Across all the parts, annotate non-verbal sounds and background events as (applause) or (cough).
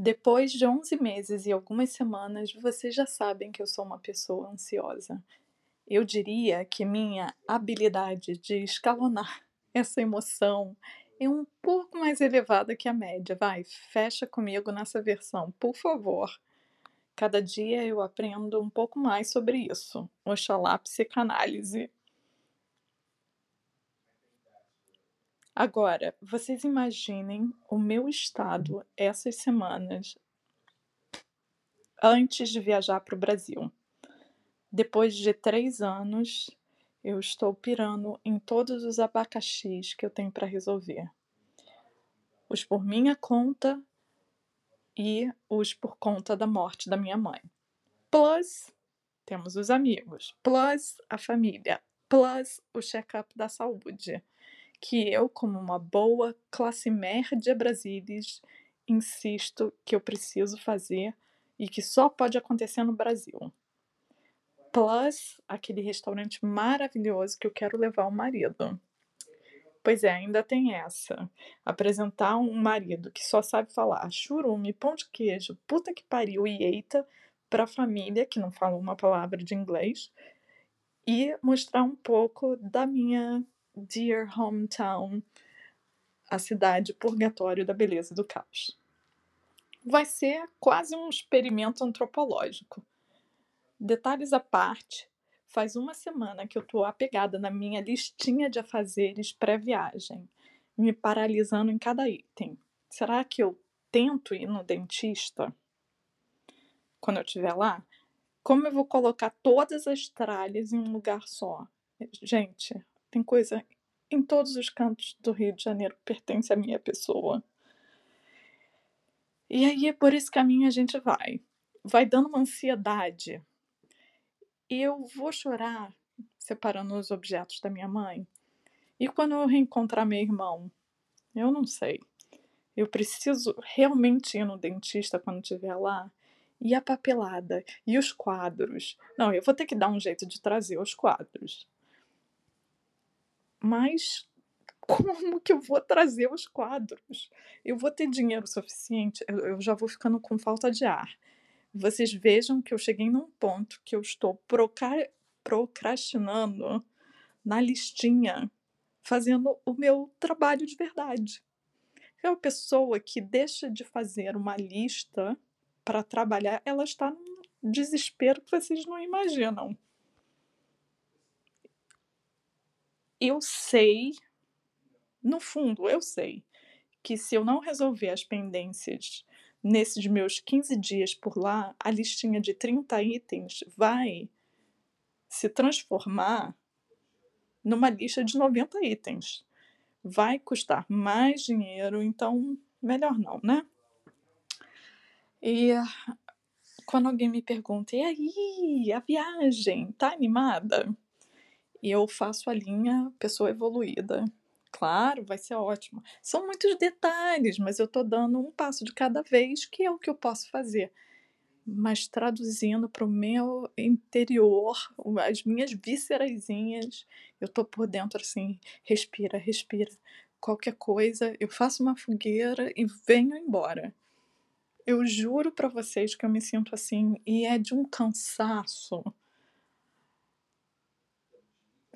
Depois de 11 meses e algumas semanas, vocês já sabem que eu sou uma pessoa ansiosa. Eu diria que minha habilidade de escalonar (laughs) essa emoção é um pouco mais elevada que a média. Vai, fecha comigo nessa versão, por favor. Cada dia eu aprendo um pouco mais sobre isso. Oxalá psicanálise. Agora, vocês imaginem o meu estado essas semanas antes de viajar para o Brasil. Depois de três anos, eu estou pirando em todos os abacaxis que eu tenho para resolver. Os por minha conta e os por conta da morte da minha mãe. Plus, temos os amigos. Plus, a família. Plus, o check-up da saúde que eu, como uma boa classe média brasilis, insisto que eu preciso fazer e que só pode acontecer no Brasil. Plus aquele restaurante maravilhoso que eu quero levar o marido. Pois é, ainda tem essa. Apresentar um marido que só sabe falar churume, pão de queijo, puta que pariu e eita para a família que não fala uma palavra de inglês e mostrar um pouco da minha Dear Hometown, a cidade purgatório da beleza do caos. Vai ser quase um experimento antropológico. Detalhes à parte, faz uma semana que eu estou apegada na minha listinha de afazeres pré-viagem, me paralisando em cada item. Será que eu tento ir no dentista quando eu estiver lá? Como eu vou colocar todas as tralhas em um lugar só? Gente, tem coisa em todos os cantos do Rio de Janeiro que pertence à minha pessoa. E aí, por esse caminho, a gente vai. Vai dando uma ansiedade. Eu vou chorar separando os objetos da minha mãe. E quando eu reencontrar meu irmão? Eu não sei. Eu preciso realmente ir no dentista quando estiver lá. E a papelada? E os quadros? Não, eu vou ter que dar um jeito de trazer os quadros. Mas como que eu vou trazer os quadros? Eu vou ter dinheiro suficiente? Eu, eu já vou ficando com falta de ar. Vocês vejam que eu cheguei num ponto que eu estou procrastinando na listinha, fazendo o meu trabalho de verdade. É uma pessoa que deixa de fazer uma lista para trabalhar, ela está num desespero que vocês não imaginam. Eu sei, no fundo, eu sei que se eu não resolver as pendências nesses meus 15 dias por lá, a listinha de 30 itens vai se transformar numa lista de 90 itens. Vai custar mais dinheiro, então melhor não, né? E quando alguém me pergunta, e aí, a viagem, tá animada? E eu faço a linha pessoa evoluída. Claro, vai ser ótimo. São muitos detalhes, mas eu estou dando um passo de cada vez, que é o que eu posso fazer. Mas traduzindo para o meu interior, as minhas víscerazinhas, eu estou por dentro assim, respira, respira. Qualquer coisa, eu faço uma fogueira e venho embora. Eu juro para vocês que eu me sinto assim, e é de um cansaço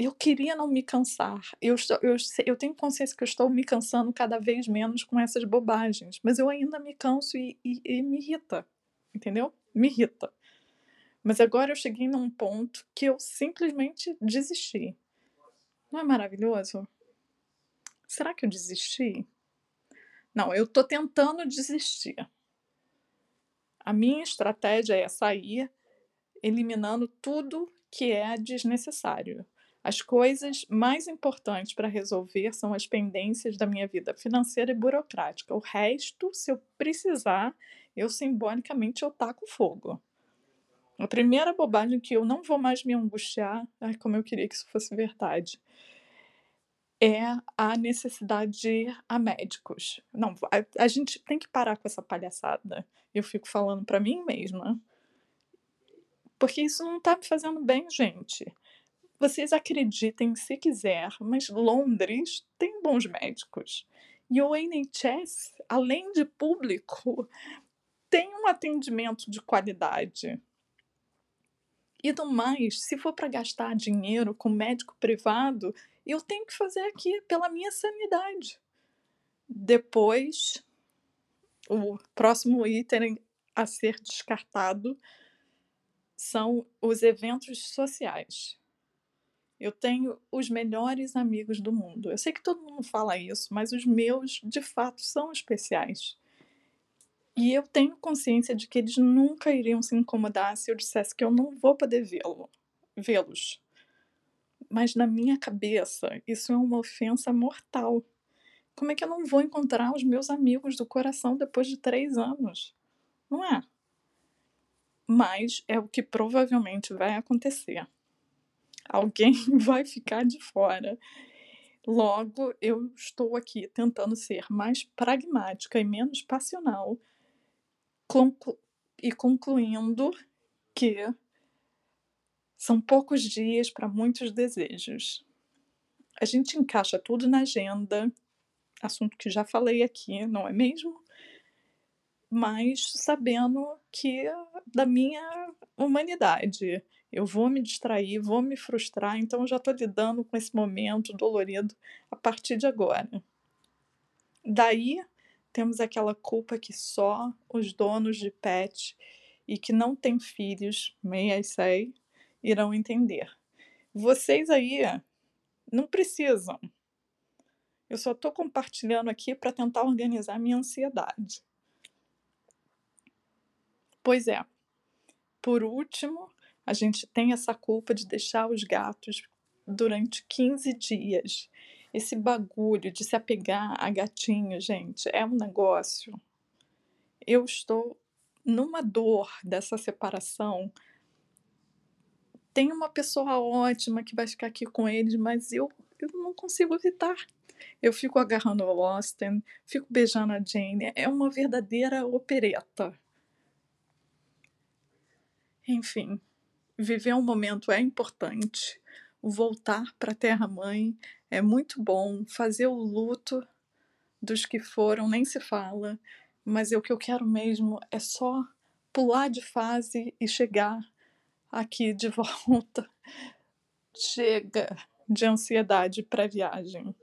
eu queria não me cansar. Eu, estou, eu, eu tenho consciência que eu estou me cansando cada vez menos com essas bobagens, mas eu ainda me canso e, e, e me irrita, entendeu? Me irrita. Mas agora eu cheguei num ponto que eu simplesmente desisti. Não é maravilhoso? Será que eu desisti? Não, eu estou tentando desistir. A minha estratégia é sair eliminando tudo que é desnecessário. As coisas mais importantes para resolver são as pendências da minha vida financeira e burocrática. O resto, se eu precisar, eu simbolicamente eu taco fogo. A primeira bobagem que eu não vou mais me angustiar, ai, como eu queria que isso fosse verdade, é a necessidade de ir a médicos. Não, a, a gente tem que parar com essa palhaçada. Eu fico falando para mim mesma. Porque isso não tá me fazendo bem, gente. Vocês acreditem se quiser, mas Londres tem bons médicos. E o NHS, além de público, tem um atendimento de qualidade. E do mais, se for para gastar dinheiro com médico privado, eu tenho que fazer aqui pela minha sanidade. Depois, o próximo item a ser descartado são os eventos sociais. Eu tenho os melhores amigos do mundo. Eu sei que todo mundo fala isso, mas os meus, de fato, são especiais. E eu tenho consciência de que eles nunca iriam se incomodar se eu dissesse que eu não vou poder vê-lo, vê-los. Mas na minha cabeça, isso é uma ofensa mortal. Como é que eu não vou encontrar os meus amigos do coração depois de três anos? Não é? Mas é o que provavelmente vai acontecer. Alguém (laughs) vai ficar de fora. Logo, eu estou aqui tentando ser mais pragmática e menos passional conclu e concluindo que são poucos dias para muitos desejos. A gente encaixa tudo na agenda, assunto que já falei aqui, não é mesmo? Mas sabendo que da minha humanidade, eu vou me distrair, vou me frustrar, então já estou lidando com esse momento dolorido a partir de agora. Daí temos aquela culpa que só os donos de pet e que não têm filhos, may I say, irão entender. Vocês aí não precisam. Eu só estou compartilhando aqui para tentar organizar minha ansiedade. Pois é. Por último, a gente tem essa culpa de deixar os gatos durante 15 dias esse bagulho de se apegar a gatinho, gente, é um negócio. Eu estou numa dor dessa separação. Tem uma pessoa ótima que vai ficar aqui com eles, mas eu, eu não consigo evitar. Eu fico agarrando o Austin, fico beijando a Jane. É uma verdadeira opereta. Enfim, viver um momento é importante. Voltar para a Terra-mãe é muito bom fazer o luto dos que foram, nem se fala, mas o que eu quero mesmo é só pular de fase e chegar aqui de (laughs) volta. Chega de ansiedade para viagem.